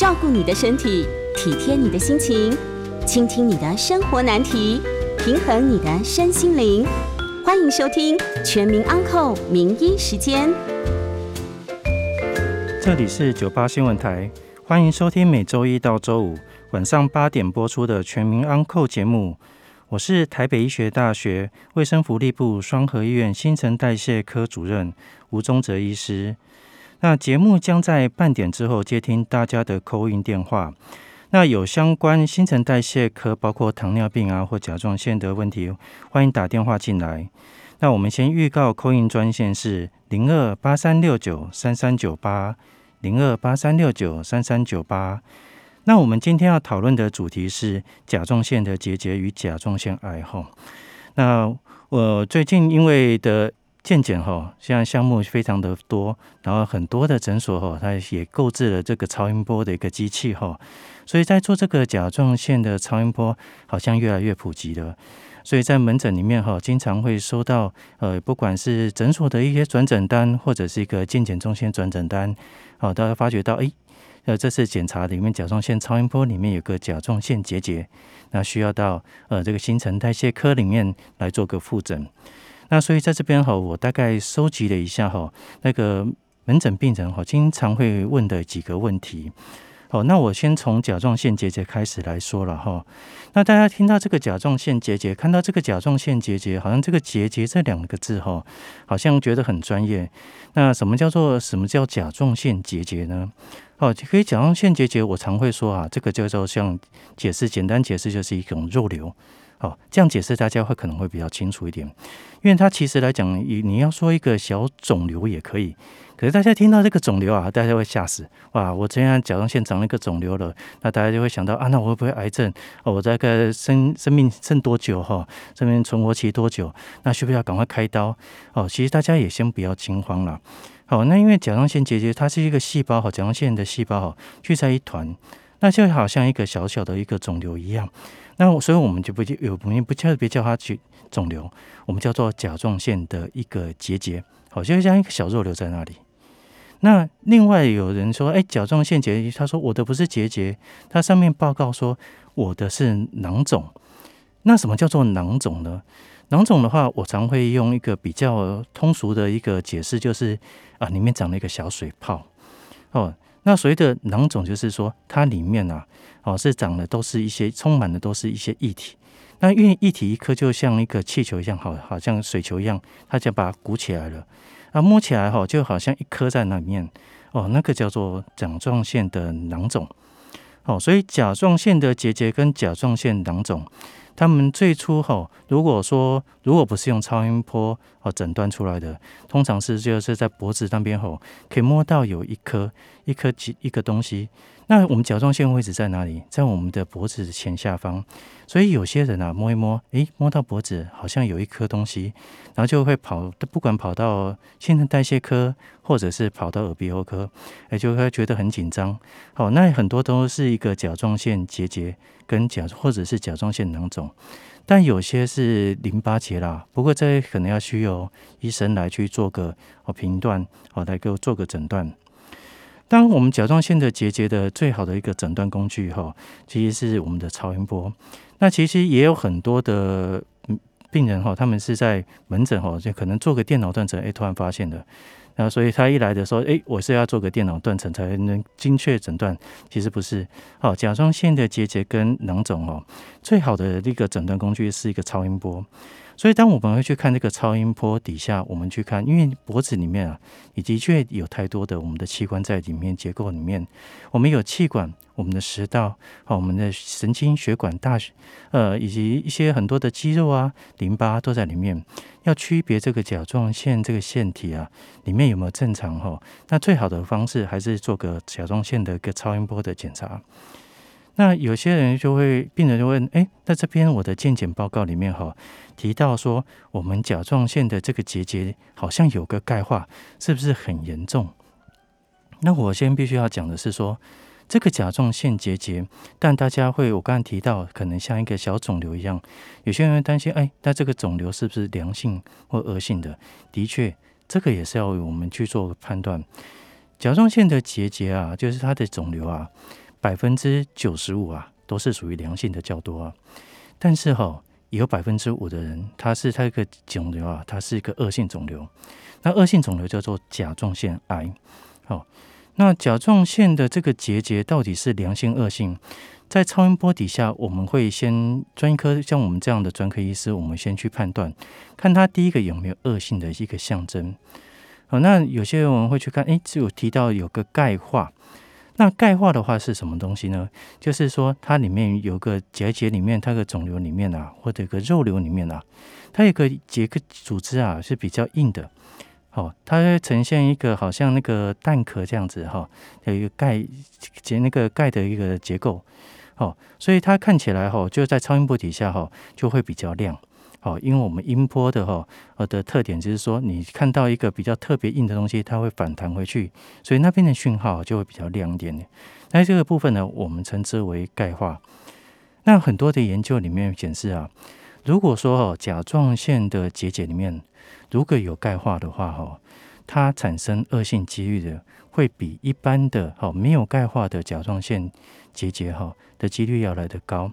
照顾你的身体，体贴你的心情，倾听你的生活难题，平衡你的身心灵。欢迎收听《全民安扣名医时间》。这里是九八新闻台，欢迎收听每周一到周五晚上八点播出的《全民安扣节目。我是台北医学大学卫生福利部双河医院新陈代谢科主任吴宗泽医师。那节目将在半点之后接听大家的扣音电话。那有相关新陈代谢科，包括糖尿病啊或甲状腺的问题，欢迎打电话进来。那我们先预告扣音专线是零二八三六九三三九八零二八三六九三三九八。那我们今天要讨论的主题是甲状腺的结节与甲状腺癌哈。那我最近因为的健检哈，现在项目非常的多，然后很多的诊所哈，它也购置了这个超音波的一个机器哈，所以在做这个甲状腺的超音波，好像越来越普及了。所以在门诊里面哈，经常会收到呃，不管是诊所的一些转诊单，或者是一个健检中心转诊单，好，大家发觉到哎。呃这次检查里面甲状腺超音波里面有个甲状腺结节，那需要到呃这个新陈代谢科里面来做个复诊。那所以在这边哈，我大概收集了一下哈，那个门诊病人哈经常会问的几个问题。好，那我先从甲状腺结节开始来说了哈。那大家听到这个甲状腺结节，看到这个甲状腺结节，好像这个结节这两个字哈，好像觉得很专业。那什么叫做什么叫甲状腺结节呢？哦，可以甲状腺结节，我常会说啊，这个叫做像解释，简单解释就是一种肉瘤。哦，这样解释大家会可能会比较清楚一点，因为它其实来讲，你你要说一个小肿瘤也可以。可是大家听到这个肿瘤啊，大家会吓死哇！我这样甲状腺长了一个肿瘤了，那大家就会想到啊，那我会不会癌症？哦，我这个生生命剩多久哈？生命存活期多久？那需不需要赶快开刀？哦，其实大家也先不要惊慌了。好，那因为甲状腺结节它是一个细胞哈，甲状腺的细胞哈聚在一团，那就好像一个小小的一个肿瘤一样。那所以我们就不有我们不特别叫它去肿瘤，我们叫做甲状腺的一个结节，好，就像一个小肉瘤在那里。那另外有人说，哎，甲状腺结节，他说我的不是结节，他上面报告说我的是囊肿。那什么叫做囊肿呢？囊肿的话，我常会用一个比较通俗的一个解释，就是啊，里面长了一个小水泡。哦，那所谓的囊肿，就是说它里面啊，哦是长的都是一些充满的都是一些液体。那因为液体一颗就像一个气球一样，好，好像水球一样，它就把它鼓起来了。啊，摸起来哈，就好像一颗在那里面哦，那个叫做甲状腺的囊肿。哦，所以甲状腺的结节跟甲状腺囊肿，他们最初哈，如果说如果不是用超音波哦诊断出来的，通常是就是在脖子那边吼，可以摸到有一颗一颗几一个东西。那我们甲状腺位置在哪里？在我们的脖子前下方。所以有些人啊，摸一摸，诶，摸到脖子好像有一颗东西，然后就会跑，不管跑到新陈代谢科，或者是跑到耳鼻喉科，诶，就会觉得很紧张。好，那很多都是一个甲状腺结节跟甲或者是甲状腺囊肿，但有些是淋巴结啦。不过这可能要需要医生来去做个哦评断，哦来给我做个诊断。当我们甲状腺的结节的最好的一个诊断工具哈，其实是我们的超音波。那其实也有很多的病人哈，他们是在门诊哈，就可能做个电脑断层，哎，突然发现的。那所以他一来的时候，哎，我是要做个电脑断层才能精确诊断。其实不是，好，甲状腺的结节跟囊肿哦，最好的那个诊断工具是一个超音波。所以，当我们会去看这个超音波底下，我们去看，因为脖子里面啊，也的确有太多的我们的器官在里面，结构里面，我们有气管、我们的食道、好我们的神经血管、大呃，以及一些很多的肌肉啊、淋巴都在里面。要区别这个甲状腺这个腺体啊，里面有没有正常哈？那最好的方式还是做个甲状腺的一个超音波的检查。那有些人就会，病人就问，哎，那这边我的健检报告里面哈提到说，我们甲状腺的这个结节好像有个钙化，是不是很严重？那我先必须要讲的是说，这个甲状腺结节，但大家会，我刚刚提到，可能像一个小肿瘤一样，有些人会担心，哎，那这个肿瘤是不是良性或恶性的？的确，这个也是要我们去做判断。甲状腺的结节啊，就是它的肿瘤啊。百分之九十五啊都是属于良性的较多啊，但是哈，有百分之五的人，他是他一个肿瘤啊，它是一个恶性肿瘤。那恶性肿瘤叫做甲状腺癌。好，那甲状腺的这个结节到底是良性恶性？在超音波底下，我们会先专科像我们这样的专科医师，我们先去判断，看他第一个有没有恶性的一个象征。好，那有些人会去看，诶，只有提到有个钙化，那钙化的话是什么东西呢？就是说它里面有个结节里面，它的肿瘤里面啊，或者个肉瘤里面啊，它有个结个组织啊是比较硬的。好，它呈现一个好像那个蛋壳这样子哈，有一个钙结那个钙的一个结构。哦，所以它看起来哈，就在超音波底下哈，就会比较亮。哦，因为我们音波的哈呃的特点就是说，你看到一个比较特别硬的东西，它会反弹回去，所以那边的讯号就会比较亮一点点。那这个部分呢，我们称之为钙化。那很多的研究里面显示啊，如果说哦甲状腺的结节里面如果有钙化的话哈，它产生恶性几率的会比一般的哈没有钙化的甲状腺结节哈。的几率要来得高，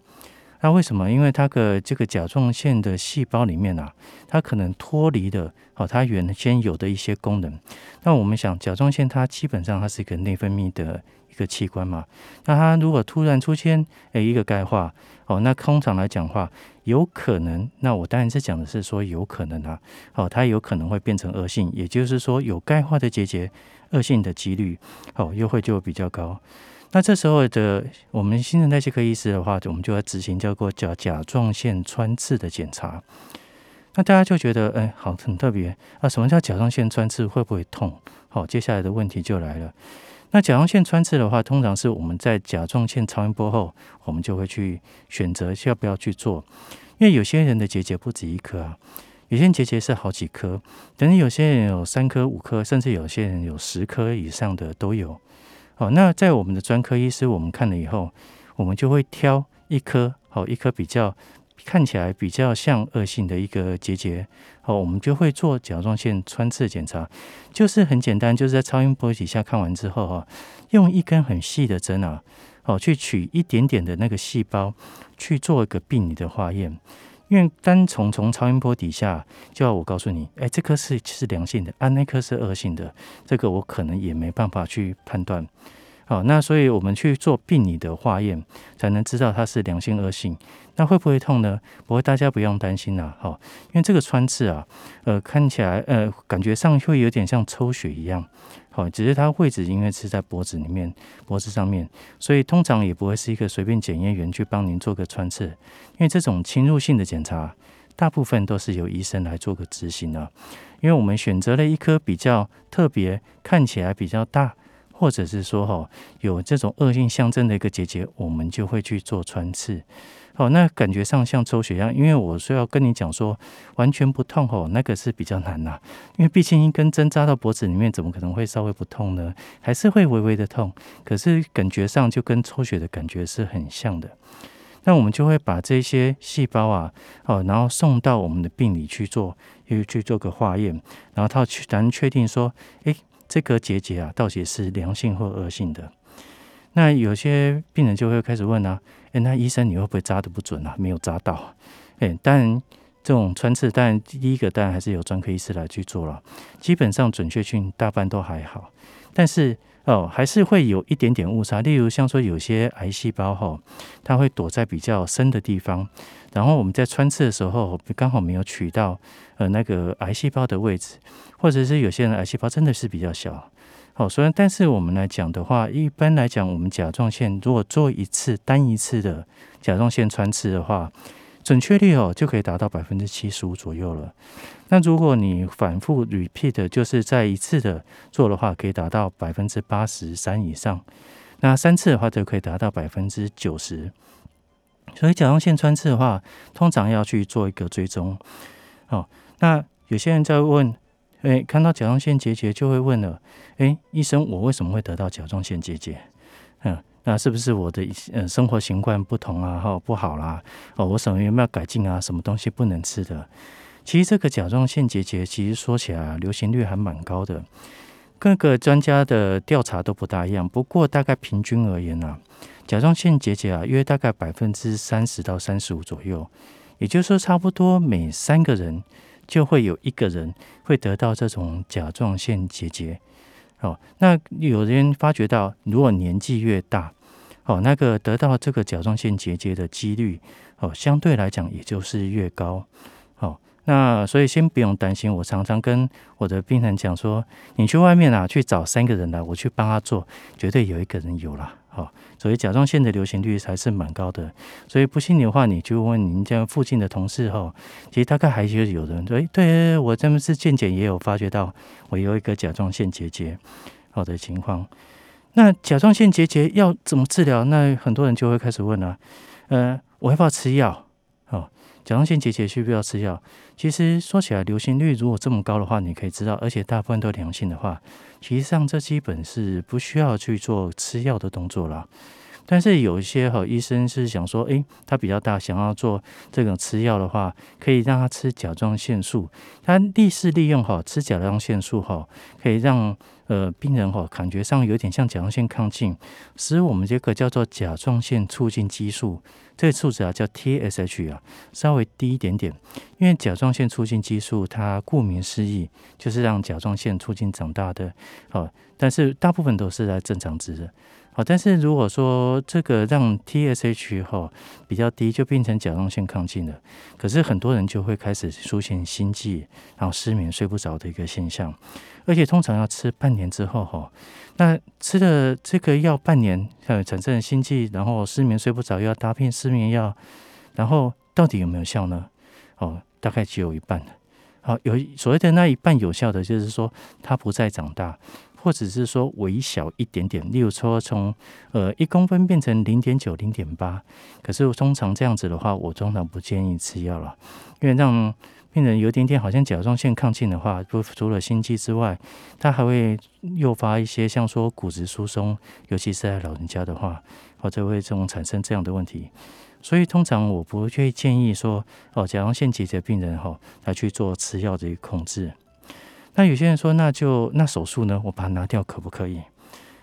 那为什么？因为它的这个甲状腺的细胞里面啊，它可能脱离了哦，它原先有的一些功能。那我们想，甲状腺它基本上它是一个内分泌的一个器官嘛，那它如果突然出现诶一个钙化哦，那通常来讲话，有可能，那我当然是讲的是说有可能啊，哦，它有可能会变成恶性，也就是说有钙化的结节，恶性的几率哦又会就比较高。那这时候的我们新陈代谢科医师的话，我们就要执行叫做甲甲状腺穿刺的检查。那大家就觉得，哎，好，很特别啊！什么叫甲状腺穿刺？会不会痛？好，接下来的问题就来了。那甲状腺穿刺的话，通常是我们在甲状腺超音波后，我们就会去选择要不要去做。因为有些人的结节不止一颗啊，有些结节是好几颗，等于有些人有三颗、五颗，甚至有些人有十颗以上的都有。好，那在我们的专科医师，我们看了以后，我们就会挑一颗，好一颗比较看起来比较像恶性的一个结节，好，我们就会做甲状腺穿刺检查，就是很简单，就是在超音波底下看完之后，哈，用一根很细的针啊，哦，去取一点点的那个细胞去做一个病理的化验。因为单从从超音波底下，就要我告诉你，哎，这颗是是良性的，啊，那颗是恶性的，这个我可能也没办法去判断。好，那所以我们去做病理的化验，才能知道它是良性恶性。那会不会痛呢？不过，大家不用担心啦。好，因为这个穿刺啊，呃，看起来呃，感觉上会有点像抽血一样。好，只是它位置因为是在脖子里面，脖子上面，所以通常也不会是一个随便检验员去帮您做个穿刺。因为这种侵入性的检查，大部分都是由医生来做个执行的。因为我们选择了一颗比较特别，看起来比较大。或者是说哈有这种恶性象征的一个结节，我们就会去做穿刺。哦，那感觉上像抽血一样，因为我说要跟你讲说完全不痛哦，那个是比较难呐。因为毕竟一根针扎到脖子里面，怎么可能会稍微不痛呢？还是会微微的痛，可是感觉上就跟抽血的感觉是很像的。那我们就会把这些细胞啊，哦，然后送到我们的病理去做，又去做个化验，然后他去才能确定说，诶。这个结节啊，到底是良性或恶性的？那有些病人就会开始问啊，那医生你会不会扎的不准啊？没有扎到，诶，当然这种穿刺，当然第一个当然还是由专科医师来去做了，基本上准确性大半都还好，但是。哦，还是会有一点点误差。例如像说有些癌细胞哈，它会躲在比较深的地方，然后我们在穿刺的时候刚好没有取到呃那个癌细胞的位置，或者是有些人癌细胞真的是比较小。好，虽然但是我们来讲的话，一般来讲，我们甲状腺如果做一次单一次的甲状腺穿刺的话，准确率哦就可以达到百分之七十五左右了。那如果你反复 repeat，就是在一次的做的话，可以达到百分之八十三以上。那三次的话，就可以达到百分之九十。所以甲状腺穿刺的话，通常要去做一个追踪。哦，那有些人在问，诶，看到甲状腺结节就会问了，诶，医生，我为什么会得到甲状腺结节？嗯，那是不是我的呃生活习惯不同啊？哈，不好啦？哦，我什么有没有改进啊？什么东西不能吃的？其实这个甲状腺结节，其实说起来流行率还蛮高的，各个专家的调查都不大一样。不过大概平均而言呢，甲状腺结节啊，约大概百分之三十到三十五左右，也就是说，差不多每三个人就会有一个人会得到这种甲状腺结节。哦，那有人发觉到，如果年纪越大，哦，那个得到这个甲状腺结节的几率，哦，相对来讲也就是越高。哦，那所以先不用担心。我常常跟我的病人讲说，你去外面啊，去找三个人来，我去帮他做，绝对有一个人有了。好，所以甲状腺的流行率还是蛮高的。所以不信的话，你就问您家附近的同事哈，其实大概还是有人对，对我这边是健检也有发觉到，我有一个甲状腺结节好的情况。那甲状腺结节要怎么治疗？那很多人就会开始问了，呃，我要不要吃药？甲状腺结节需不需要吃药？其实说起来，流行率如果这么高的话，你可以知道，而且大部分都良性的话。其实上，这基本是不需要去做吃药的动作了。但是有一些哈医生是想说，诶，他比较大，想要做这种吃药的话，可以让他吃甲状腺素。他利是利用哈吃甲状腺素哈，可以让呃病人哈感觉上有点像甲状腺亢进，使我们这个叫做甲状腺促进激素。这个数值啊叫 TSH 啊，稍微低一点点，因为甲状腺促进激素它顾名思义就是让甲状腺促进长大的，好，但是大部分都是在正常值的，好，但是如果说这个让 TSH 哈比较低，就变成甲状腺亢进了，可是很多人就会开始出现心悸，然后失眠睡不着的一个现象，而且通常要吃半年之后哈。那吃了这个药半年，呃，产生心悸，然后失眠睡不着，又要搭配失眠药，然后到底有没有效呢？哦，大概只有一半好，有所谓的那一半有效的，就是说它不再长大，或者是说微小一点点，例如说从呃一公分变成零点九、零点八。可是通常这样子的话，我通常不建议吃药了，因为让。病人有点点好像甲状腺亢进的话，不除了心悸之外，它还会诱发一些像说骨质疏松，尤其是在老人家的话，或者会这种产生这样的问题。所以通常我不会建议说哦，甲状腺结节病人哈来去做吃药的一个控制。那有些人说，那就那手术呢？我把它拿掉可不可以？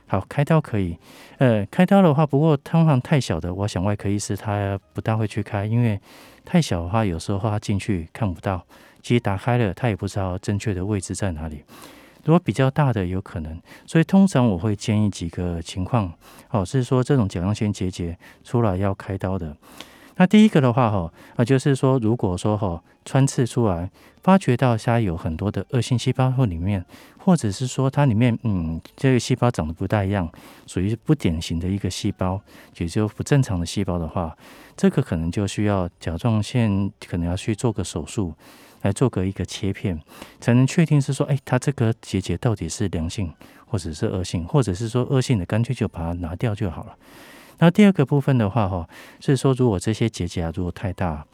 好，开刀可以。呃，开刀的话，不过通常太小的，我想外科医师他不大会去开，因为。太小的话，有时候他进去看不到，其实打开了他也不知道正确的位置在哪里。如果比较大的有可能，所以通常我会建议几个情况，哦，是说这种甲状腺结节出来要开刀的。那第一个的话，哈，啊，就是说如果说哈穿刺出来，发觉到它有很多的恶性细胞或里面，或者是说它里面嗯这个细胞长得不大一样，属于不典型的一个细胞，也就不正常的细胞的话。这个可能就需要甲状腺可能要去做个手术，来做个一个切片，才能确定是说，哎，它这个结节到底是良性或者是恶性，或者是说恶性的，干脆就把它拿掉就好了。那第二个部分的话，哈，是说如果这些结节啊如果太大，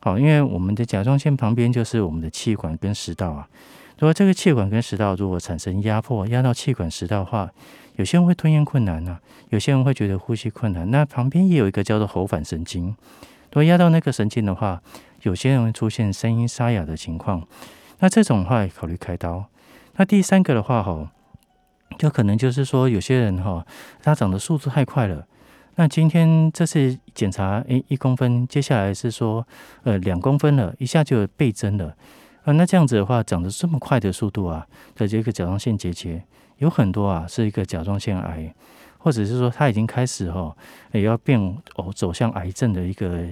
好，因为我们的甲状腺旁边就是我们的气管跟食道啊，如果这个气管跟食道如果产生压迫，压到气管食道的话。有些人会吞咽困难呐，有些人会觉得呼吸困难。那旁边也有一个叫做喉返神经，如果压到那个神经的话，有些人会出现声音沙哑的情况。那这种话考虑开刀。那第三个的话，哈，就可能就是说有些人哈，他长的速度太快了。那今天这次检查，诶，一公分，接下来是说，呃，两公分了，一下就倍增了。啊，那这样子的话，长得这么快的速度啊，的这个甲状腺结节。有很多啊，是一个甲状腺癌，或者是说它已经开始哈，也要变哦走向癌症的一个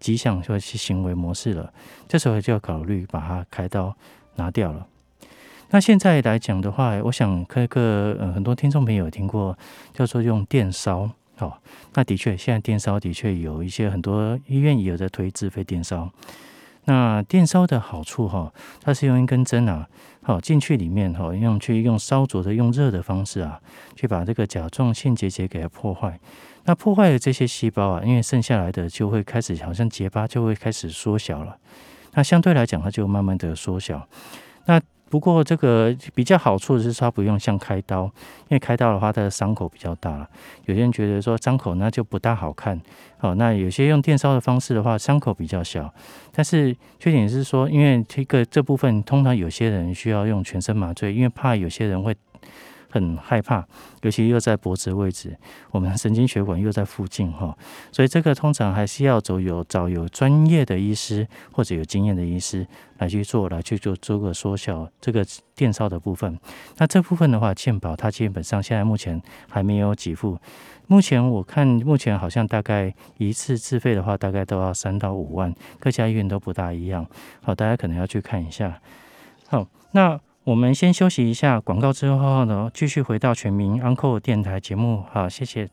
迹象或是行为模式了。这时候就要考虑把它开刀拿掉了。那现在来讲的话，我想各个呃很多听众朋友听过叫做用电烧，哦，那的确现在电烧的确有一些很多医院也有在推自费电烧。那电烧的好处哈，它是用一根针啊。好，进去里面哈，用去用烧灼的、用热的方式啊，去把这个甲状腺结节给它破坏。那破坏的这些细胞啊，因为剩下来的就会开始好像结疤，就会开始缩小了。那相对来讲，它就慢慢的缩小。那不过这个比较好处的是，它不用像开刀，因为开刀的话，它的伤口比较大了。有些人觉得说伤口那就不大好看，好，那有些用电烧的方式的话，伤口比较小。但是缺点是说，因为这个这部分通常有些人需要用全身麻醉，因为怕有些人会很害怕，尤其又在脖子位置，我们神经血管又在附近哈，所以这个通常还是要走有找有专业的医师或者有经验的医师来去做，来去做做个缩小这个电烧的部分。那这部分的话，健保它基本上现在目前还没有给付。目前我看，目前好像大概一次自费的话，大概都要三到五万，各家医院都不大一样。好，大家可能要去看一下。好，那我们先休息一下广告之后呢，继续回到全民安 e 电台节目。好，谢谢。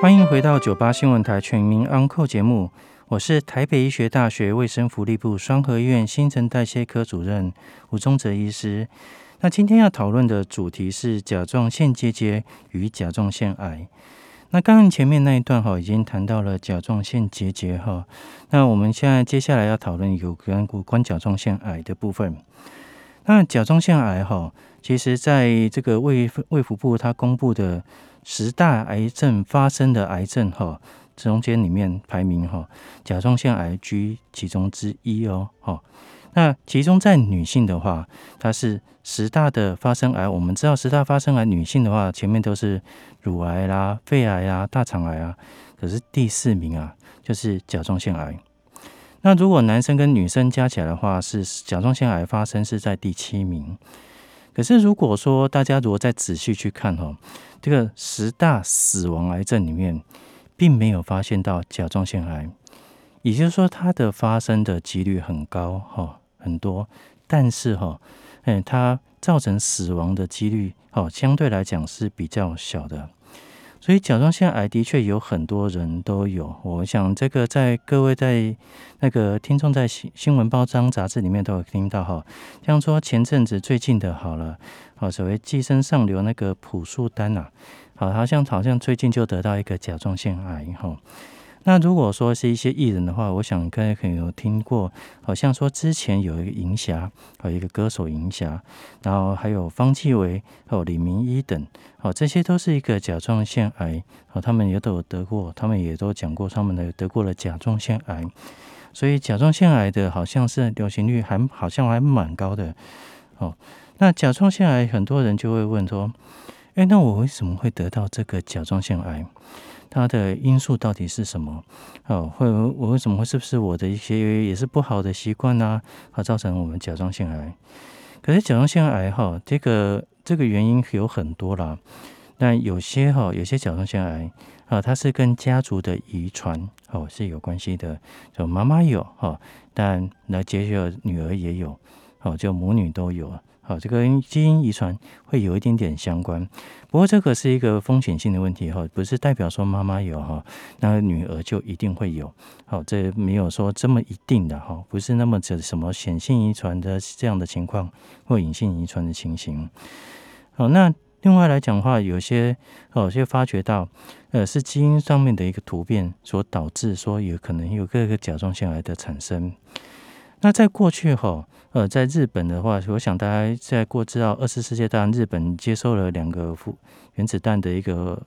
欢迎回到九八新闻台全民安 e 节目，我是台北医学大学卫生福利部双河医院新陈代谢科主任吴宗泽医师。那今天要讨论的主题是甲状腺结节与甲状腺癌。那刚刚前面那一段哈，已经谈到了甲状腺结节哈。那我们现在接下来要讨论有关关甲状腺癌的部分。那甲状腺癌哈，其实在这个卫卫福部它公布的十大癌症发生的癌症哈中间里面排名哈，甲状腺癌居其中之一哦哈。那其中在女性的话，它是十大的发生癌。我们知道十大发生癌，女性的话前面都是乳癌啦、肺癌啊、大肠癌啊，可是第四名啊就是甲状腺癌。那如果男生跟女生加起来的话，是甲状腺癌发生是在第七名。可是如果说大家如果再仔细去看哈，这个十大死亡癌症里面，并没有发现到甲状腺癌，也就是说它的发生的几率很高哈。很多，但是哈，嗯，它造成死亡的几率，哦，相对来讲是比较小的。所以甲状腺癌的确有很多人都有。我想这个在各位在那个听众在新新闻报章杂志里面都有听到哈。像说前阵子最近的好了，好所谓寄生上流那个朴树丹呐，好好像好像最近就得到一个甲状腺癌哈。那如果说是一些艺人的话，我想各位可能有听过，好像说之前有一个银霞，有一个歌手银霞，然后还有方季韦、还有李明一等，好，这些都是一个甲状腺癌，好，他们也都得过，他们也都讲过他们的得过了甲状腺癌，所以甲状腺癌的好像是流行率还好像还蛮高的，哦，那甲状腺癌很多人就会问说，哎，那我为什么会得到这个甲状腺癌？它的因素到底是什么？哦，会我为什么会是不是我的一些也是不好的习惯呢？而造成我们甲状腺癌？可是甲状腺癌哈，这个这个原因有很多啦。但有些哈，有些甲状腺癌啊，它是跟家族的遗传哦是有关系的。就妈妈有哈，但那接着女儿也有，哦，就母女都有。好，这个基因遗传会有一点点相关，不过这个是一个风险性的问题哈，不是代表说妈妈有哈，那女儿就一定会有。好，这没有说这么一定的哈，不是那么这什么显性遗传的这样的情况或隐性遗传的情形。好，那另外来讲的话，有些哦，就发觉到呃，是基因上面的一个突变所导致说有可能有各个甲状腺癌的产生。那在过去哈。呃，在日本的话，我想大家在过知道二次世界大战，日本接受了两个原原子弹的一个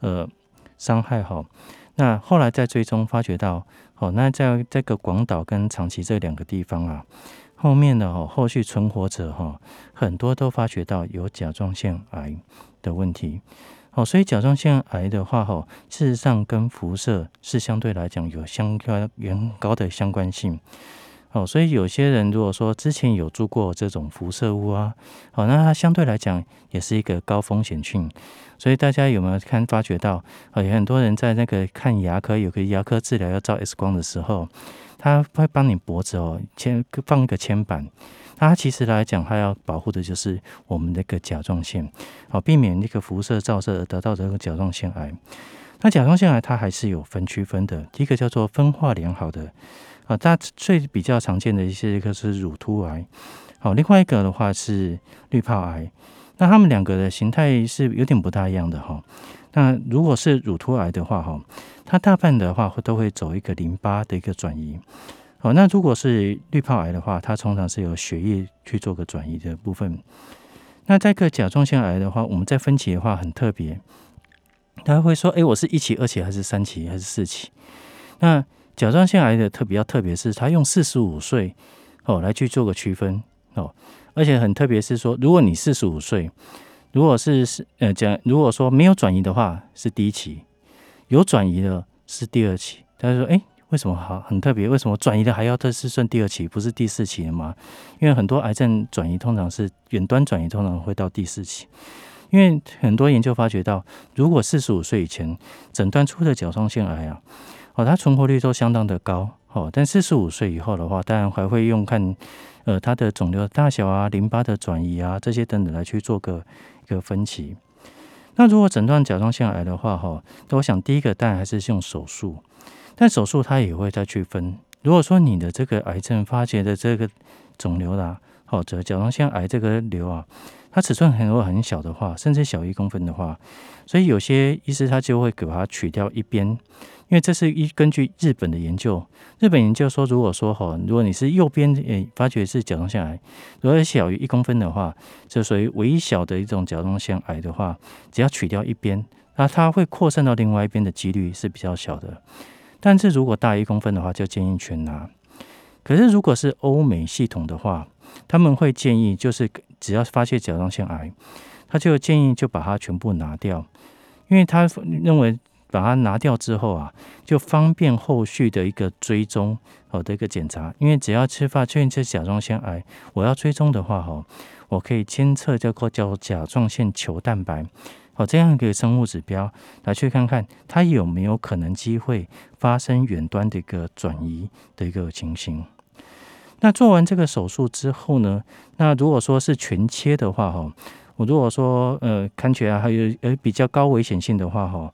呃伤害哈。那后来在最终发觉到，哦，那在这个广岛跟长崎这两个地方啊，后面的哦后续存活者哈，很多都发觉到有甲状腺癌的问题。哦，所以甲状腺癌的话哈，事实上跟辐射是相对来讲有相关原高的相关性。哦，所以有些人如果说之前有住过这种辐射屋啊，好，那它相对来讲也是一个高风险群。所以大家有没有看发觉到？哦，有很多人在那个看牙科，有个牙科治疗要照 X 光的时候，他会帮你脖子哦牵放一个铅板。它其实来讲，它要保护的就是我们那个甲状腺，好，避免那个辐射照射而得到这个甲状腺癌。那甲状腺癌它还是有分区分的，第一个叫做分化良好的。啊，大最比较常见的一些一个是乳突癌，好，另外一个的话是滤泡癌，那他们两个的形态是有点不大一样的哈。那如果是乳突癌的话哈，它大半的话会都会走一个淋巴的一个转移，好，那如果是滤泡癌的话，它通常是由血液去做个转移的部分。那这个甲状腺癌的话，我们在分期的话很特别，他会说，哎，我是一期、二期还是三期还是四期？那甲状腺癌的特比较特别，是它用四十五岁哦来去做个区分哦而且很特别是说，如果你四十五岁，如果是是呃讲，如果说没有转移的话是第一期，有转移的是第二期。他说：“哎，为什么好很特别？为什么转移的还要这是算第二期，不是第四期的吗？因为很多癌症转移通常是远端转移，通常会到第四期。因为很多研究发觉到，如果四十五岁以前诊断出的甲状腺癌啊，它存活率都相当的高。哦，但四十五岁以后的话，当然还会用看。”呃，它的肿瘤的大小啊、淋巴的转移啊，这些等等来去做个一个分期。那如果诊断甲状腺癌的话，哈，那我想第一个当然还是用手术，但手术它也会再去分。如果说你的这个癌症发觉的这个肿瘤啦，或者甲状腺癌这个瘤啊，它尺寸很多很小的话，甚至小一公分的话，所以有些医师他就会给它取掉一边。因为这是一根据日本的研究，日本研究说，如果说哈，如果你是右边诶发觉是甲状腺癌，如果小于一公分的话，就属于微小的一种甲状腺癌的话，只要取掉一边，那它会扩散到另外一边的几率是比较小的。但是如果大于一公分的话，就建议全拿。可是如果是欧美系统的话，他们会建议就是只要发现甲状腺癌，他就建议就把它全部拿掉，因为他认为。把它拿掉之后啊，就方便后续的一个追踪好的一个检查。因为只要吃发确认是甲状腺癌，我要追踪的话哈，我可以监测这个叫甲状腺球蛋白，好这样一个生物指标来去看看它有没有可能机会发生远端的一个转移的一个情形。那做完这个手术之后呢，那如果说是全切的话哈，我如果说呃看起来还有呃比较高危险性的话哈。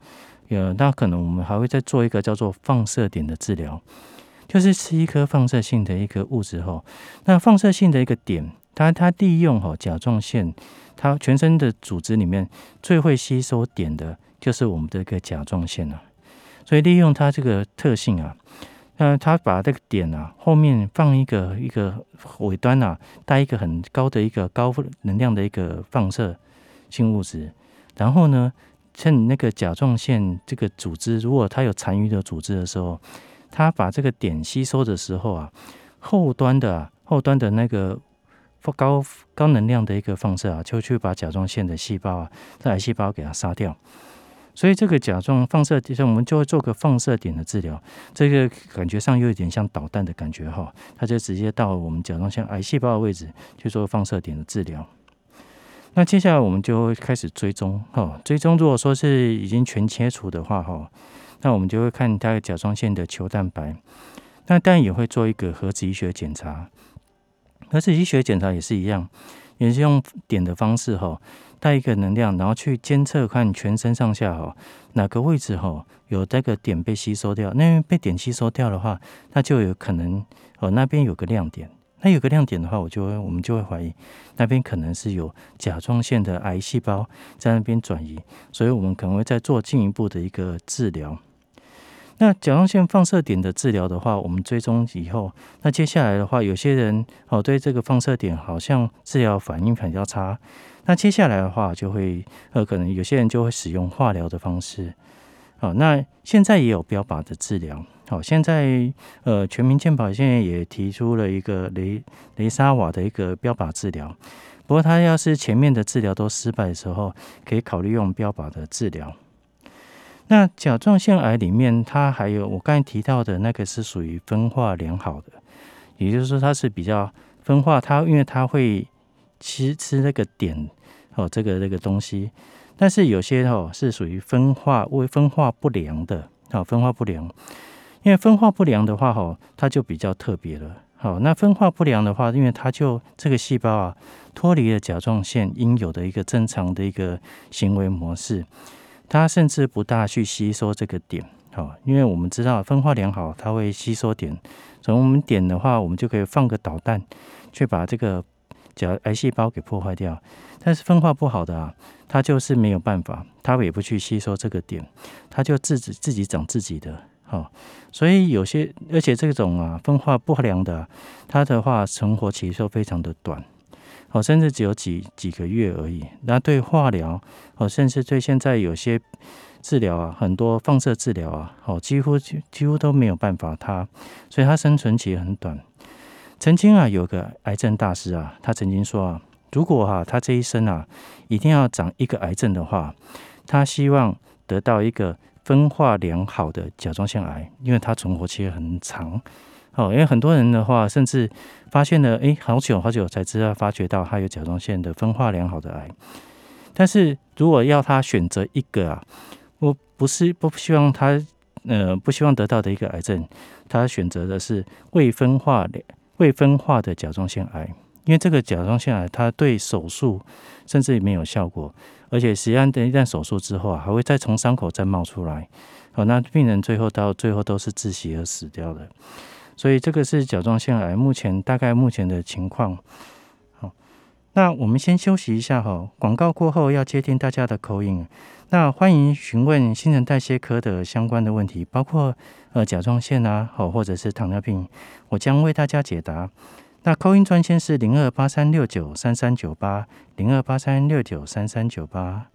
有，那可能我们还会再做一个叫做放射点的治疗，就是吃一颗放射性的一个物质后，那放射性的一个点，它它利用哈甲状腺，它全身的组织里面最会吸收点的就是我们的一个甲状腺啊，所以利用它这个特性啊，那它把这个点啊后面放一个一个尾端啊带一个很高的一个高能量的一个放射性物质，然后呢。趁那个甲状腺这个组织，如果它有残余的组织的时候，它把这个碘吸收的时候啊，后端的后端的那个高高能量的一个放射啊，就去把甲状腺的细胞啊，这癌细胞给它杀掉。所以这个甲状放射，我们就会做个放射点的治疗。这个感觉上又有点像导弹的感觉哈，它就直接到我们甲状腺癌细胞的位置去做放射点的治疗。那接下来我们就会开始追踪哈，追踪如果说是已经全切除的话哈，那我们就会看它甲状腺的球蛋白，那当然也会做一个核磁医学检查，核磁医学检查也是一样，也是用点的方式哈，带一个能量，然后去监测看全身上下哈哪个位置哈有这个点被吸收掉，那被点吸收掉的话，那就有可能哦那边有个亮点。那有个亮点的话，我就会我们就会怀疑那边可能是有甲状腺的癌细胞在那边转移，所以我们可能会再做进一步的一个治疗。那甲状腺放射点的治疗的话，我们追踪以后，那接下来的话，有些人哦对这个放射点好像治疗反应比较差，那接下来的话就会呃可能有些人就会使用化疗的方式。好，那现在也有标靶的治疗。好，现在呃，全民健保现在也提出了一个雷雷沙瓦的一个标靶治疗。不过，他要是前面的治疗都失败的时候，可以考虑用标靶的治疗。那甲状腺癌里面，它还有我刚才提到的那个是属于分化良好的，也就是说它是比较分化，它因为它会吃吃那个点哦，这个这个东西。但是有些哦是属于分化为分化不良的，好分化不良。因为分化不良的话，哈，它就比较特别了。好，那分化不良的话，因为它就这个细胞啊，脱离了甲状腺应有的一个正常的一个行为模式，它甚至不大去吸收这个点。好，因为我们知道分化良好，它会吸收点。从我们点的话，我们就可以放个导弹，去把这个甲癌细胞给破坏掉。但是分化不好的啊，它就是没有办法，它也不去吸收这个点，它就自己自己长自己的。好，所以有些，而且这种啊分化不良的，它的话存活期就非常的短，好，甚至只有几几个月而已。那对化疗，哦，甚至对现在有些治疗啊，很多放射治疗啊，哦，几乎几乎都没有办法它，所以它生存期很短。曾经啊，有个癌症大师啊，他曾经说啊，如果哈他这一生啊一定要长一个癌症的话，他希望得到一个分化良好的甲状腺癌，因为它存活期很长。哦，因为很多人的话，甚至发现了，哎，好久好久才知道发觉到他有甲状腺的分化良好的癌。但是如果要他选择一个啊，我不是不希望他呃不希望得到的一个癌症，他选择的是未分化未分化的甲状腺癌，因为这个甲状腺癌它对手术甚至没有效果，而且实际上等一旦手术之后啊，还会再从伤口再冒出来。好，那病人最后到最后都是窒息而死掉的。所以这个是甲状腺癌目前大概目前的情况。好，那我们先休息一下哈，广告过后要接听大家的口音。那欢迎询问新陈代谢科的相关的问题，包括呃甲状腺啊，好或者是糖尿病，我将为大家解答。那扣音专线是零二八三六九三三九八零二八三六九三三九八。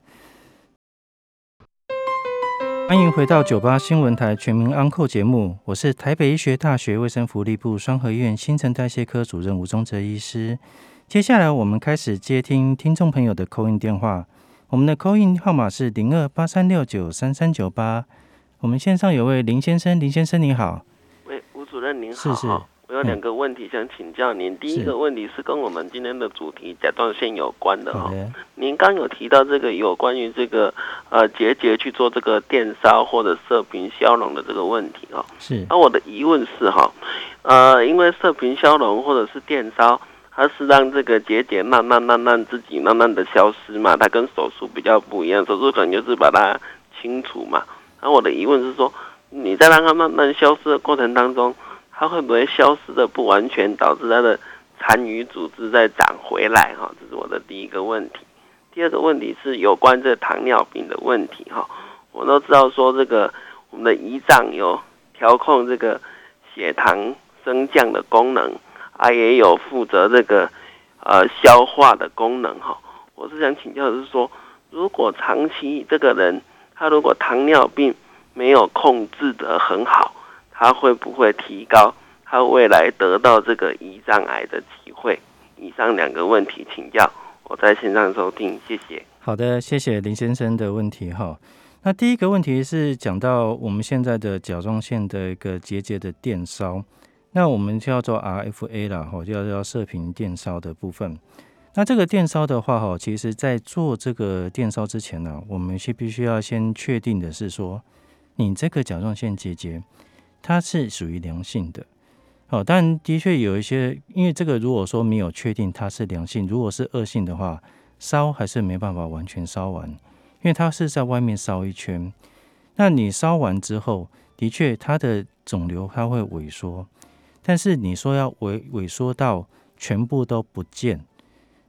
欢迎回到九八新闻台全民安扣节目，我是台北医学大学卫生福利部双合医院新陈代谢科主任吴宗哲医师。接下来我们开始接听听众朋友的扣音电话，我们的扣音号码是零二八三六九三三九八。我们线上有位林先生，林先生你好。喂，吴主任您好。是是。我有两个问题想请教您。第一个问题是跟我们今天的主题甲状腺有关的哈。您刚有提到这个有关于这个呃结节去做这个电烧或者射频消融的这个问题哈。是。那我的疑问是哈，呃，因为射频消融或者是电烧，它是让这个结节慢慢慢慢自己慢慢的消失嘛，它跟手术比较不一样，手术可能就是把它清除嘛。那我的疑问是说，你在让它慢慢消失的过程当中。它会不会消失的不完全，导致它的残余组织再长回来？哈，这是我的第一个问题。第二个问题是有关这糖尿病的问题。哈，我都知道说这个我们的胰脏有调控这个血糖升降的功能，啊，也有负责这个呃消化的功能。哈，我是想请教的是说，如果长期这个人他如果糖尿病没有控制得很好。他会不会提高他未来得到这个胰脏癌的机会？以上两个问题请教，我在线上收听，谢谢。好的，谢谢林先生的问题哈。那第一个问题是讲到我们现在的甲状腺的一个结节的电烧，那我们叫做 RFA 啦，哈，叫叫射频电烧的部分。那这个电烧的话，哈，其实在做这个电烧之前呢，我们是必须要先确定的是说，你这个甲状腺结节。它是属于良性的，哦，但的确有一些，因为这个如果说没有确定它是良性，如果是恶性的话，烧还是没办法完全烧完，因为它是在外面烧一圈，那你烧完之后，的确它的肿瘤它会萎缩，但是你说要萎萎缩到全部都不见，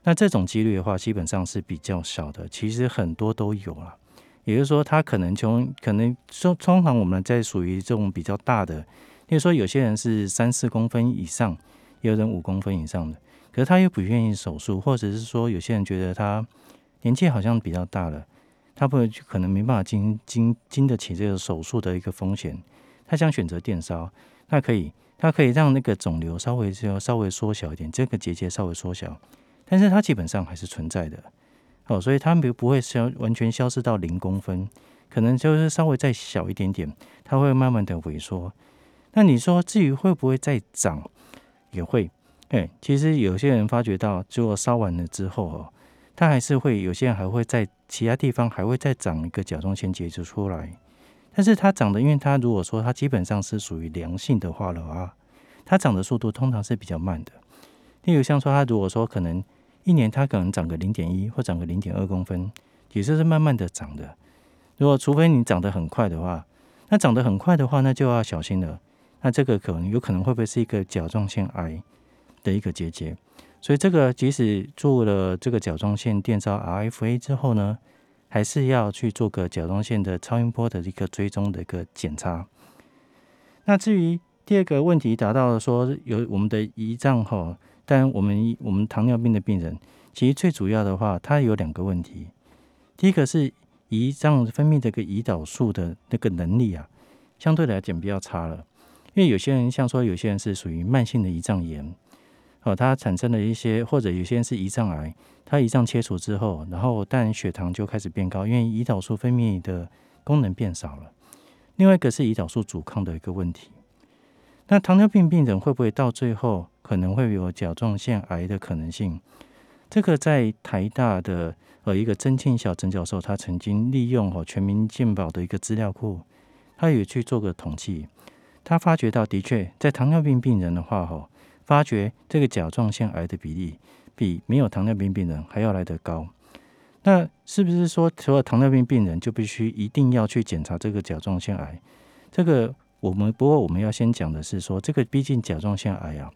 那这种几率的话，基本上是比较小的，其实很多都有了。也就是说，他可能从可能说，通常我们在属于这种比较大的，例如说有些人是三四公分以上，也有人五公分以上的，可是他又不愿意手术，或者是说有些人觉得他年纪好像比较大了，他不可能没办法经经经得起这个手术的一个风险，他想选择电烧，那可以，他可以让那个肿瘤稍微就稍微缩小一点，这个结节稍微缩小，但是它基本上还是存在的。哦，所以它不不会消完全消失到零公分，可能就是稍微再小一点点，它会慢慢的萎缩。那你说至于会不会再长，也会。哎，其实有些人发觉到，如果烧完了之后哦，它还是会有些人还会在其他地方还会再长一个甲状腺结节出来。但是它长的，因为它如果说它基本上是属于良性的话的话，它长的速度通常是比较慢的。例如像说它如果说可能。一年它可能长个零点一或长个零点二公分，也就是慢慢的长的。如果除非你长得很快的话，那长得很快的话，那就要小心了。那这个可能有可能会不会是一个甲状腺癌的一个结节？所以这个即使做了这个甲状腺电烧 RFA 之后呢，还是要去做个甲状腺的超音波的一个追踪的一个检查。那至于第二个问题，达到了说有我们的胰脏哈。但我们我们糖尿病的病人，其实最主要的话，它有两个问题。第一个是胰脏分泌这个胰岛素的那个能力啊，相对来讲比较差了。因为有些人像说，有些人是属于慢性的胰脏炎，哦，它产生了一些，或者有些人是胰脏癌，它胰脏切除之后，然后但血糖就开始变高，因为胰岛素分泌的功能变少了。另外一个是胰岛素阻抗的一个问题。那糖尿病病人会不会到最后可能会有甲状腺癌的可能性？这个在台大的呃一个曾庆小曾教授，他曾经利用哦全民健保的一个资料库，他也去做个统计，他发觉到的确在糖尿病病人的话，哈。发觉这个甲状腺癌的比例比没有糖尿病病人还要来得高，那是不是说除了糖尿病病人就必须一定要去检查这个甲状腺癌？这个我们不过我们要先讲的是说，这个毕竟甲状腺癌啊，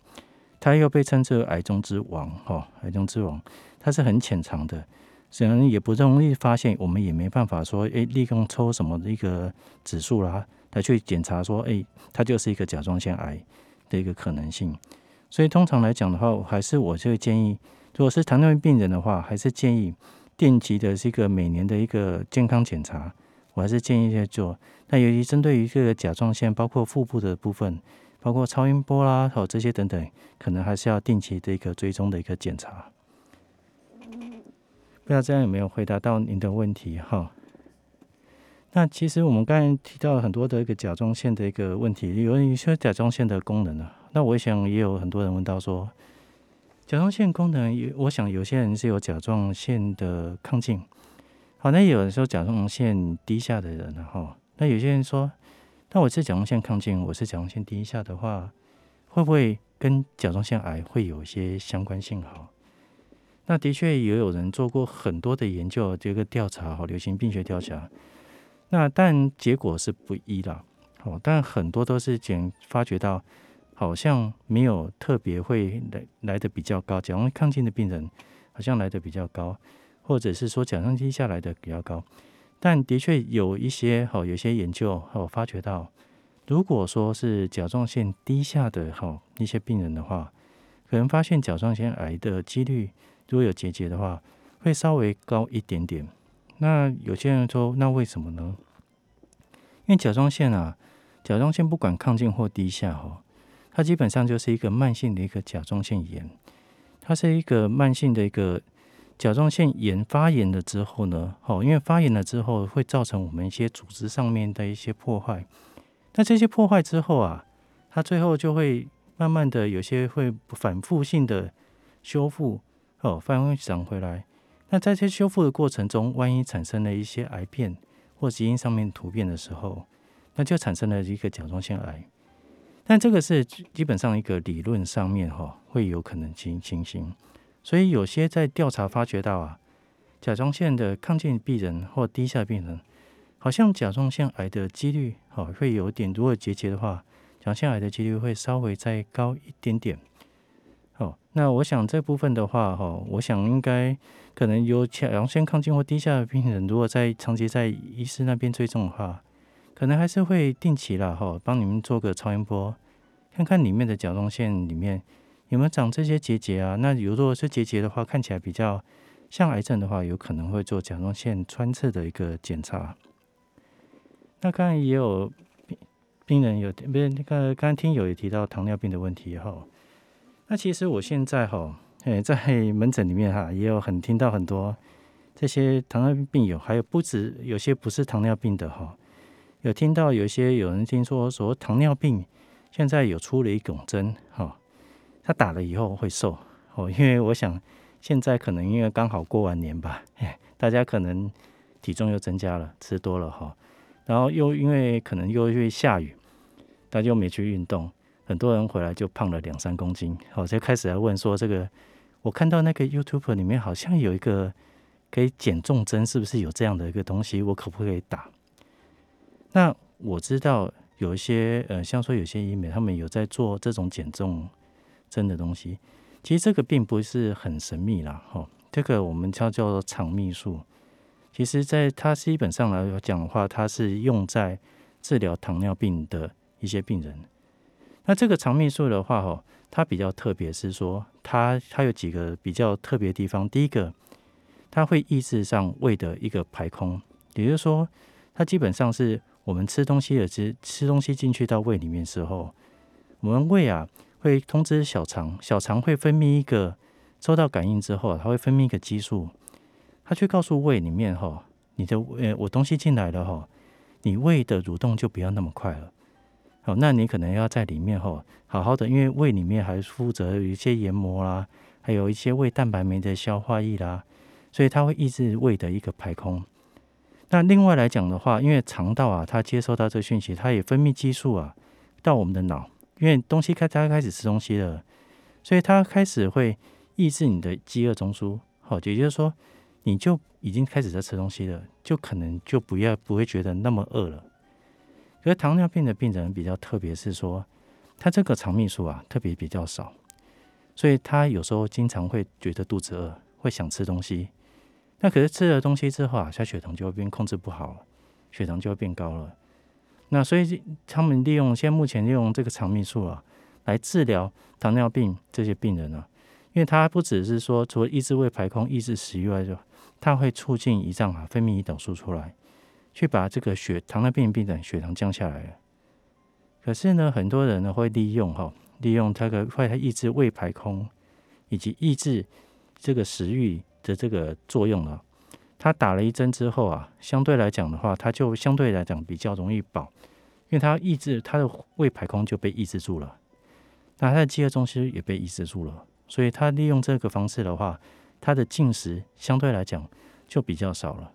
它又被称之为癌中之王哈，癌中之王，它是很潜藏的，可能也不容易发现，我们也没办法说，诶，立刻抽什么的一个指数啦来去检查说，诶，它就是一个甲状腺癌的一个可能性。所以通常来讲的话，还是我就建议，如果是糖尿病病人的话，还是建议定期的这个每年的一个健康检查，我还是建议在做。那尤其针对于这个甲状腺，包括腹部的部分，包括超音波啦，还有这些等等，可能还是要定期的一个追踪的一个检查。不知道这样有没有回答到您的问题哈？那其实我们刚才提到了很多的一个甲状腺的一个问题，有一些甲状腺的功能呢。那我想也有很多人问到说，甲状腺功能，有我想有些人是有甲状腺的亢进，好，那有的时候甲状腺低下的人哈，那有些人说，那我是甲状腺亢进，我是甲状腺低下的话，会不会跟甲状腺癌会有一些相关性？哈，那的确也有人做过很多的研究，这个调查哈，流行病学调查，那但结果是不一的，哦，但很多都是检发觉到。好像没有特别会来来的比较高，甲状腺亢进的病人好像来的比较高，或者是说甲状腺下来的比较高，但的确有一些好，有些研究好发觉到，如果说是甲状腺低下的哈一些病人的话，可能发现甲状腺癌的几率如果有结节的话，会稍微高一点点。那有些人说，那为什么呢？因为甲状腺啊，甲状腺不管亢进或低下哈。它基本上就是一个慢性的一个甲状腺炎，它是一个慢性的一个甲状腺炎发炎了之后呢，好，因为发炎了之后会造成我们一些组织上面的一些破坏，那这些破坏之后啊，它最后就会慢慢的有些会反复性的修复，哦，反复长回来。那在这修复的过程中，万一产生了一些癌变或基因上面突变的时候，那就产生了一个甲状腺癌。但这个是基本上一个理论上面哈会有可能情情形，所以有些在调查发觉到啊，甲状腺的亢进病人或低下病人，好像甲状腺癌的几率哦会有点，如果结节的话，甲状腺癌的几率会稍微再高一点点。好，那我想这部分的话哈，我想应该可能有甲状腺亢进或低下的病人，如果在长期在医师那边追踪的话。可能还是会定期啦，哈，帮你们做个超音波，看看里面的甲状腺里面有没有长这些结节啊。那如果是结节的话，看起来比较像癌症的话，有可能会做甲状腺穿刺的一个检查。那刚才也有病病人有不是那个刚刚听友也提到糖尿病的问题哈。那其实我现在哈，诶，在门诊里面哈，也有很听到很多这些糖尿病病友，还有不止有些不是糖尿病的哈。有听到有些有人听说说糖尿病现在有出了一种针，哈，他打了以后会瘦哦，因为我想现在可能因为刚好过完年吧，大家可能体重又增加了，吃多了哈，然后又因为可能又会下雨，大家又没去运动，很多人回来就胖了两三公斤，好，就开始来问说这个，我看到那个 YouTube 里面好像有一个可以减重针，是不是有这样的一个东西，我可不可以打？那我知道有一些呃，像说有些医美，他们有在做这种减重真的东西。其实这个并不是很神秘啦，哈。这个我们叫叫做肠泌素。其实，在它基本上来讲的话，它是用在治疗糖尿病的一些病人。那这个肠泌素的话，哈，它比较特别是说，它它有几个比较特别的地方。第一个，它会抑制上胃的一个排空，也就是说，它基本上是。我们吃东西的吃吃东西进去到胃里面时候，我们胃啊会通知小肠，小肠会分泌一个收到感应之后，它会分泌一个激素，它去告诉胃里面哈，你的呃我东西进来了哈，你胃的蠕动就不要那么快了。好，那你可能要在里面哈，好好的，因为胃里面还负责有一些研磨啦，还有一些胃蛋白酶的消化液啦，所以它会抑制胃的一个排空。那另外来讲的话，因为肠道啊，它接收到这个讯息，它也分泌激素啊，到我们的脑，因为东西开它开始吃东西了，所以它开始会抑制你的饥饿中枢。好，也就是说，你就已经开始在吃东西了，就可能就不要不会觉得那么饿了。可是糖尿病的病人比较特别，是说他这个肠泌素啊特别比较少，所以他有时候经常会觉得肚子饿，会想吃东西。那可是吃了东西之后啊，他血糖就会变控制不好，血糖就会变高了。那所以他们利用现在目前利用这个肠泌素啊，来治疗糖尿病这些病人啊，因为它不只是说除了抑制胃排空、抑制食欲外，就它会促进胰脏啊分泌胰岛素出来。去把这个血糖尿病病人血糖降下来，可是呢，很多人呢会利用哈，利用它个会抑制胃排空，以及抑制这个食欲的这个作用啊。他打了一针之后啊，相对来讲的话，他就相对来讲比较容易饱，因为他抑制他的胃排空就被抑制住了，那他的饥饿中心也被抑制住了，所以他利用这个方式的话，他的进食相对来讲就比较少了。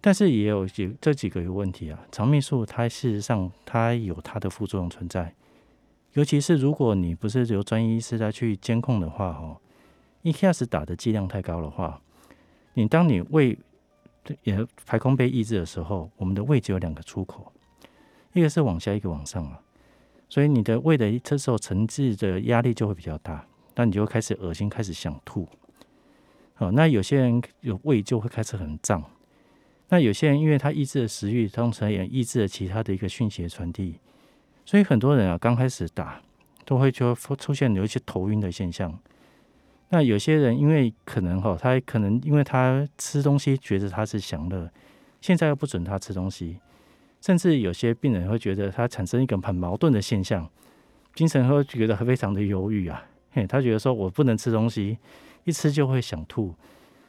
但是也有几这几个有问题啊，肠泌素它事实上它有它的副作用存在，尤其是如果你不是由专业医师来去监控的话，哈，一开始打的剂量太高的话，你当你胃也排空被抑制的时候，我们的胃只有两个出口，一个是往下，一个往上啊，所以你的胃的这时候承制的压力就会比较大，那你就开始恶心，开始想吐，好，那有些人有胃就会开始很胀。那有些人因为他抑制了食欲，同时也抑制了其他的一个讯息的传递，所以很多人啊刚开始打都会就出现有一些头晕的现象。那有些人因为可能哈，他可能因为他吃东西觉得他是享乐，现在又不准他吃东西，甚至有些病人会觉得他产生一个很矛盾的现象，精神会觉得非常的忧郁啊，嘿，他觉得说我不能吃东西，一吃就会想吐，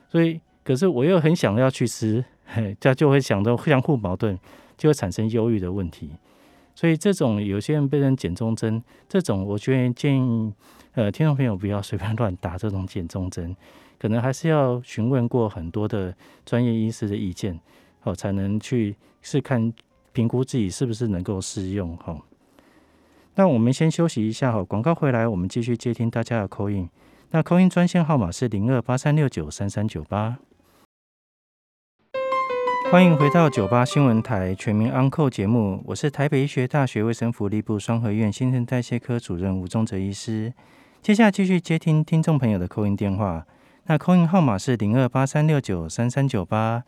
所以可是我又很想要去吃。嘿，这就会想到相互矛盾，就会产生忧郁的问题。所以这种有些人被人减重针，这种我觉得建议呃听众朋友不要随便乱打这种减重针，可能还是要询问过很多的专业医师的意见，哦，才能去试看评估自己是不是能够适用哈。那我们先休息一下哈，广告回来我们继续接听大家的口音。那口音专线号码是零二八三六九三三九八。欢迎回到九八新闻台全民安扣节目，我是台北医学大学卫生福利部双河院新陈代谢科主任吴宗哲医师。接下来继续接听听众朋友的扣音电话，那扣音号码是零二八三六九三三九八。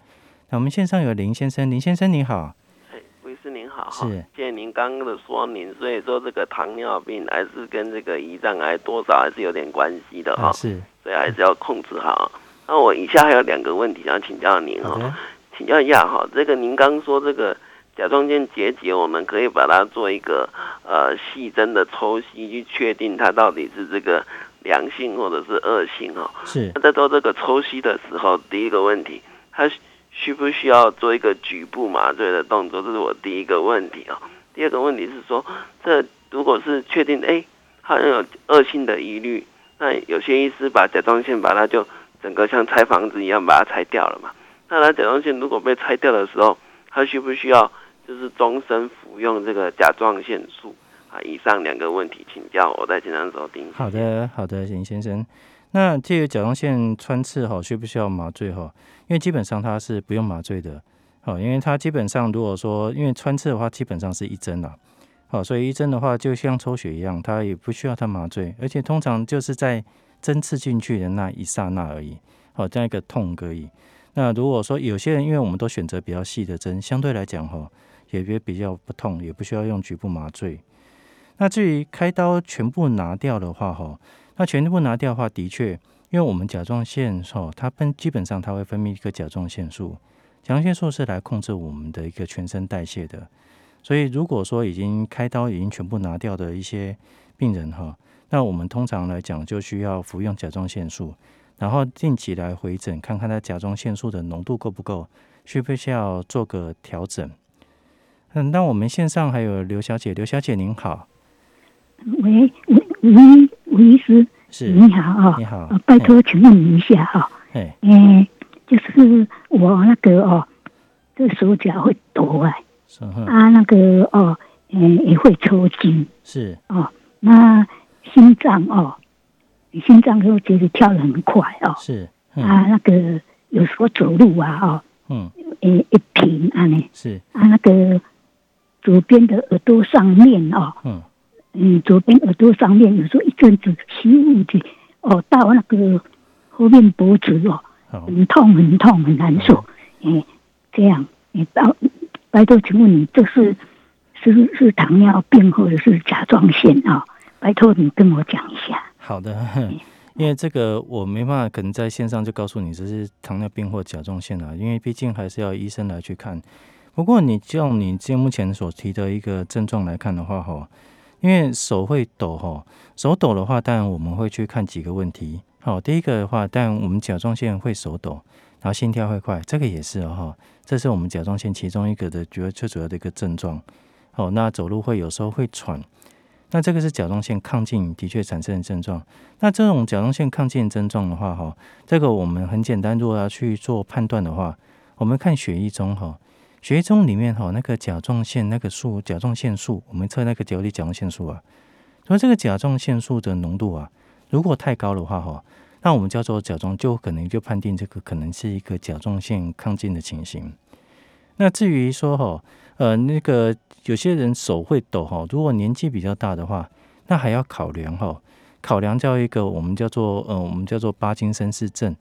那我们线上有林先生，林先生你好。哎，卫师您好。是。借您刚刚的说明，所以说这个糖尿病还是跟这个胰脏癌多少还是有点关系的哈。是。所以还是要控制好。那我以下还有两个问题想请教您哈。请教一下哈，这个您刚说这个甲状腺结节，我们可以把它做一个呃细针的抽吸，去确定它到底是这个良性或者是恶性哈。是。那在做这个抽吸的时候，第一个问题，它需不需要做一个局部麻醉的动作？这是我第一个问题啊。第二个问题是说，这如果是确定哎，好像有恶性的疑虑，那有些医师把甲状腺把它就整个像拆房子一样把它拆掉了嘛？那他甲状腺如果被拆掉的时候，他需不需要就是终身服用这个甲状腺素啊？以上两个问题请教我在经常收听。好的，好的，林先生。那这个甲状腺穿刺哈，需不需要麻醉哈？因为基本上它是不用麻醉的，好，因为它基本上如果说因为穿刺的话，基本上是一针啦，好，所以一针的话就像抽血一样，它也不需要它麻醉，而且通常就是在针刺进去的那一刹那而已，好，这样一个痛而已。那如果说有些人，因为我们都选择比较细的针，相对来讲哈，也也比较不痛，也不需要用局部麻醉。那至于开刀全部拿掉的话哈，那全部拿掉的话，的确，因为我们甲状腺哈，它分基本上它会分泌一个甲状腺素，甲状腺素是来控制我们的一个全身代谢的。所以如果说已经开刀已经全部拿掉的一些病人哈，那我们通常来讲就需要服用甲状腺素，然后定期来回诊，看看他甲状腺素的浓度够不够，需不需要做个调整。嗯，那我们线上还有刘小姐，刘小姐您好，喂喂喂，吴医师，是你好啊，你好呃拜托，请问你一下哈，哎，嗯，就是我那个哦，这手脚会抖啊，是哼啊那个哦，嗯也会抽筋。是。哦，那心脏哦，心脏又觉得跳得很快哦，是嗯。啊那个有时候走路啊哦，嗯。诶一平啊呢，是。啊那个左边的耳朵上面哦，嗯。嗯，左边耳朵上面有时候一阵子吸雾的，哦，到那个后面脖子哦，很痛很痛很难受，哎，这样，哎，到拜托，请问你这是是是糖尿病或者是甲状腺啊、拜托你跟我讲一下。好的，因为这个我没办法，可能在线上就告诉你这是糖尿病或甲状腺啊，因为毕竟还是要医生来去看。不过你就你现目前所提的一个症状来看的话，哈，因为手会抖哈，手抖的话，当然我们会去看几个问题。好，第一个的话，当然我们甲状腺会手抖，然后心跳会快，这个也是哦哈，这是我们甲状腺其中一个的主要最主要的一个症状。哦，那走路会有时候会喘，那这个是甲状腺亢进的确产生的症状。那这种甲状腺亢进症状的话，哈，这个我们很简单，如果要去做判断的话，我们看血液中哈，血液中里面哈那个甲状腺那个数，甲状腺素，我们测那个角离甲状腺素啊，所以这个甲状腺素的浓度啊，如果太高的话哈，那我们叫做甲状，就可能就判定这个可能是一个甲状腺亢进的情形。那至于说哈，呃，那个有些人手会抖哈，如果年纪比较大的话，那还要考量哈，考量叫一个我们叫做呃，我们叫做巴金森氏症。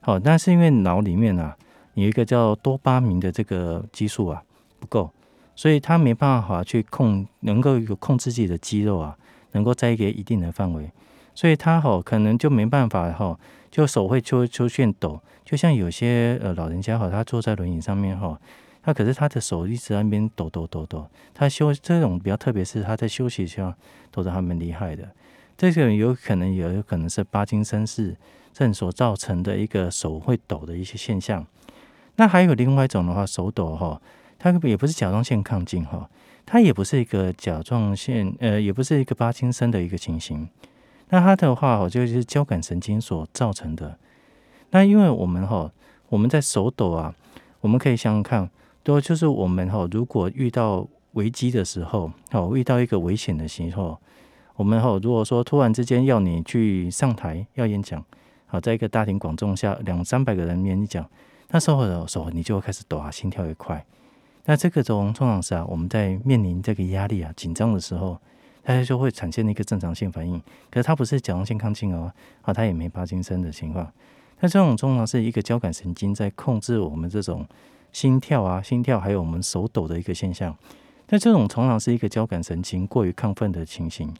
好，那是因为脑里面啊有一个叫多巴明的这个激素啊不够，所以他没办法去控，能够有控制自己的肌肉啊，能够在一个一定的范围，所以他哈可能就没办法哈，就手会出出现抖，就像有些呃老人家哈，他坐在轮椅上面哈。那可是他的手一直在那边抖抖抖抖，他休这种比较特别是他在休息时候抖得还蛮厉害的。这个有可能也有可能是巴金森氏症所造成的一个手会抖的一些现象。那还有另外一种的话，手抖哈，它也不是甲状腺亢进哈，它也不是一个甲状腺呃，也不是一个巴金森的一个情形。那它的话哦，就是交感神经所造成的。那因为我们哈，我们在手抖啊，我们可以想想看。多就是我们哈，如果遇到危机的时候，哦，遇到一个危险的时候，我们哈，如果说突然之间要你去上台要演讲，好，在一个大庭广众下两三百个人面讲，那时候的时候你就会开始抖啊，心跳也快。那这个种通常是啊，我们在面临这个压力啊、紧张的时候，大家就会产生一个正常性反应。可是它不是甲状腺亢进哦，啊，它也没帕金森的情况。那这种通常是一个交感神经在控制我们这种。心跳啊，心跳，还有我们手抖的一个现象，那这种通常是一个交感神经过于亢奋的情形。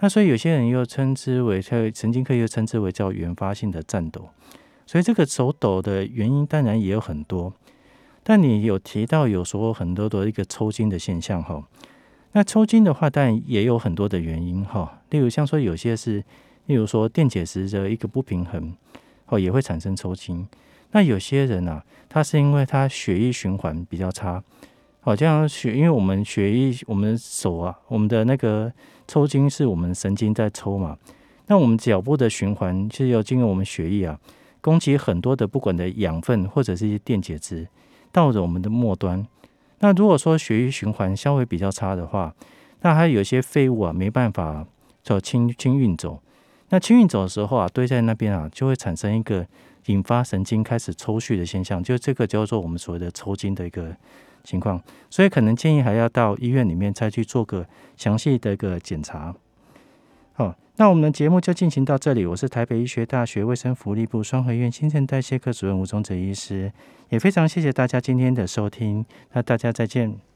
那所以有些人又称之为，在神经科又称之为叫原发性的颤抖。所以这个手抖的原因当然也有很多，但你有提到有说很多的一个抽筋的现象哈。那抽筋的话，当然也有很多的原因哈。例如像说有些是，例如说电解质的一个不平衡，哦也会产生抽筋。那有些人啊，他是因为他血液循环比较差，好，这样血，因为我们血液，我们手啊，我们的那个抽筋是我们神经在抽嘛，那我们脚部的循环是要经过我们血液啊，供给很多的不管的养分或者是一些电解质到了我们的末端。那如果说血液循环稍微比较差的话，那还有一些废物啊没办法叫清清运走，那清运走的时候啊，堆在那边啊，就会产生一个。引发神经开始抽搐的现象，就这个叫做我们所谓的抽筋的一个情况，所以可能建议还要到医院里面再去做个详细的一个检查。好，那我们的节目就进行到这里。我是台北医学大学卫生福利部双河医院新陈代谢科主任吴宗哲医师，也非常谢谢大家今天的收听。那大家再见。